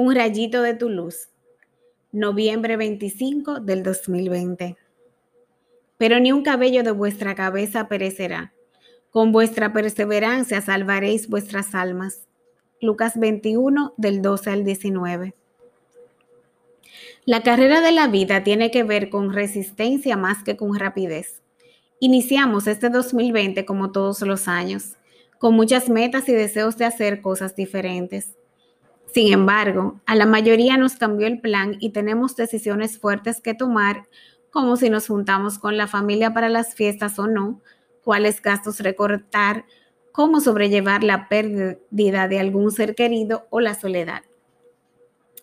Un rayito de tu luz. Noviembre 25 del 2020. Pero ni un cabello de vuestra cabeza perecerá. Con vuestra perseverancia salvaréis vuestras almas. Lucas 21 del 12 al 19. La carrera de la vida tiene que ver con resistencia más que con rapidez. Iniciamos este 2020 como todos los años, con muchas metas y deseos de hacer cosas diferentes. Sin embargo, a la mayoría nos cambió el plan y tenemos decisiones fuertes que tomar, como si nos juntamos con la familia para las fiestas o no, cuáles gastos recortar, cómo sobrellevar la pérdida de algún ser querido o la soledad.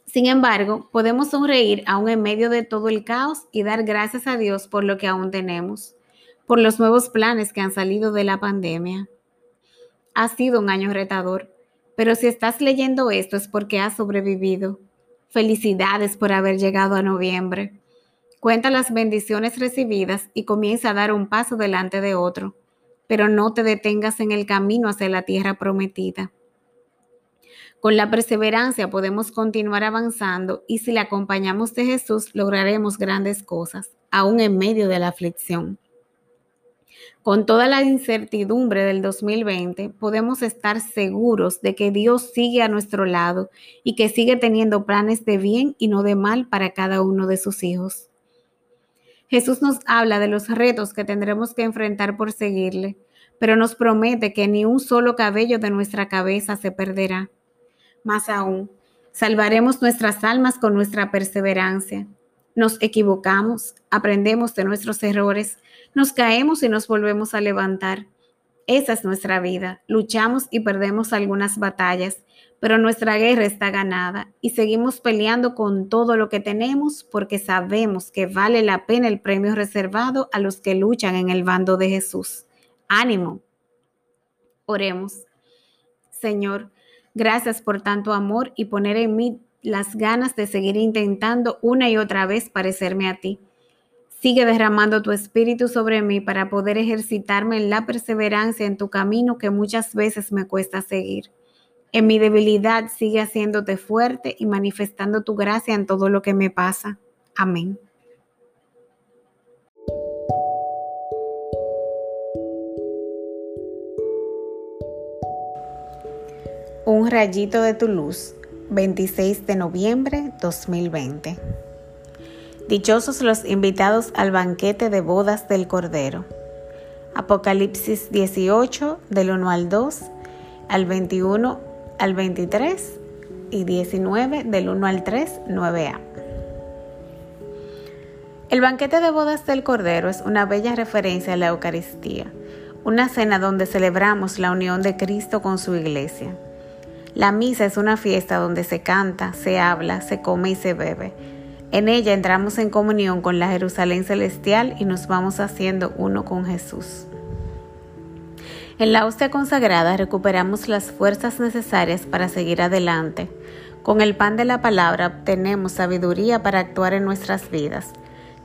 Sin embargo, podemos sonreír aún en medio de todo el caos y dar gracias a Dios por lo que aún tenemos, por los nuevos planes que han salido de la pandemia. Ha sido un año retador, pero si estás leyendo esto es porque has sobrevivido. Felicidades por haber llegado a noviembre. Cuenta las bendiciones recibidas y comienza a dar un paso delante de otro, pero no te detengas en el camino hacia la tierra prometida. Con la perseverancia podemos continuar avanzando y si la acompañamos de Jesús lograremos grandes cosas, aún en medio de la aflicción. Con toda la incertidumbre del 2020, podemos estar seguros de que Dios sigue a nuestro lado y que sigue teniendo planes de bien y no de mal para cada uno de sus hijos. Jesús nos habla de los retos que tendremos que enfrentar por seguirle, pero nos promete que ni un solo cabello de nuestra cabeza se perderá. Más aún, salvaremos nuestras almas con nuestra perseverancia. Nos equivocamos, aprendemos de nuestros errores, nos caemos y nos volvemos a levantar. Esa es nuestra vida. Luchamos y perdemos algunas batallas, pero nuestra guerra está ganada y seguimos peleando con todo lo que tenemos porque sabemos que vale la pena el premio reservado a los que luchan en el bando de Jesús. Ánimo. Oremos. Señor, gracias por tanto amor y poner en mí las ganas de seguir intentando una y otra vez parecerme a ti. Sigue derramando tu espíritu sobre mí para poder ejercitarme en la perseverancia en tu camino que muchas veces me cuesta seguir. En mi debilidad sigue haciéndote fuerte y manifestando tu gracia en todo lo que me pasa. Amén. Un rayito de tu luz, 26 de noviembre 2020. Dichosos los invitados al banquete de bodas del Cordero. Apocalipsis 18 del 1 al 2, al 21 al 23 y 19 del 1 al 3, 9a. El banquete de bodas del Cordero es una bella referencia a la Eucaristía, una cena donde celebramos la unión de Cristo con su iglesia. La misa es una fiesta donde se canta, se habla, se come y se bebe en ella entramos en comunión con la Jerusalén celestial y nos vamos haciendo uno con Jesús. En la hostia consagrada recuperamos las fuerzas necesarias para seguir adelante. Con el pan de la palabra obtenemos sabiduría para actuar en nuestras vidas.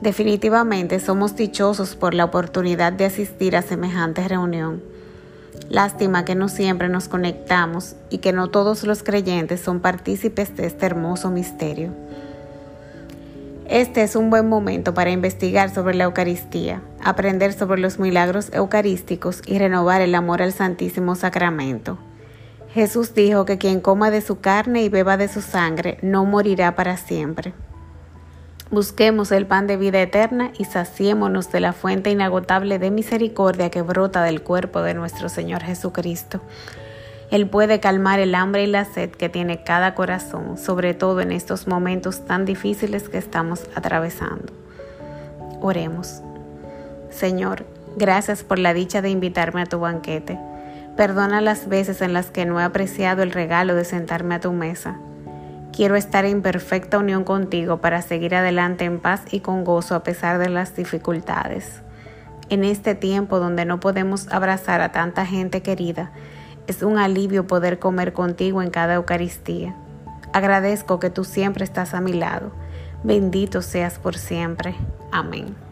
Definitivamente somos dichosos por la oportunidad de asistir a semejante reunión. Lástima que no siempre nos conectamos y que no todos los creyentes son partícipes de este hermoso misterio. Este es un buen momento para investigar sobre la Eucaristía, aprender sobre los milagros eucarísticos y renovar el amor al Santísimo Sacramento. Jesús dijo que quien coma de su carne y beba de su sangre no morirá para siempre. Busquemos el pan de vida eterna y saciémonos de la fuente inagotable de misericordia que brota del cuerpo de nuestro Señor Jesucristo. Él puede calmar el hambre y la sed que tiene cada corazón, sobre todo en estos momentos tan difíciles que estamos atravesando. Oremos. Señor, gracias por la dicha de invitarme a tu banquete. Perdona las veces en las que no he apreciado el regalo de sentarme a tu mesa. Quiero estar en perfecta unión contigo para seguir adelante en paz y con gozo a pesar de las dificultades. En este tiempo donde no podemos abrazar a tanta gente querida, es un alivio poder comer contigo en cada Eucaristía. Agradezco que tú siempre estás a mi lado. Bendito seas por siempre. Amén.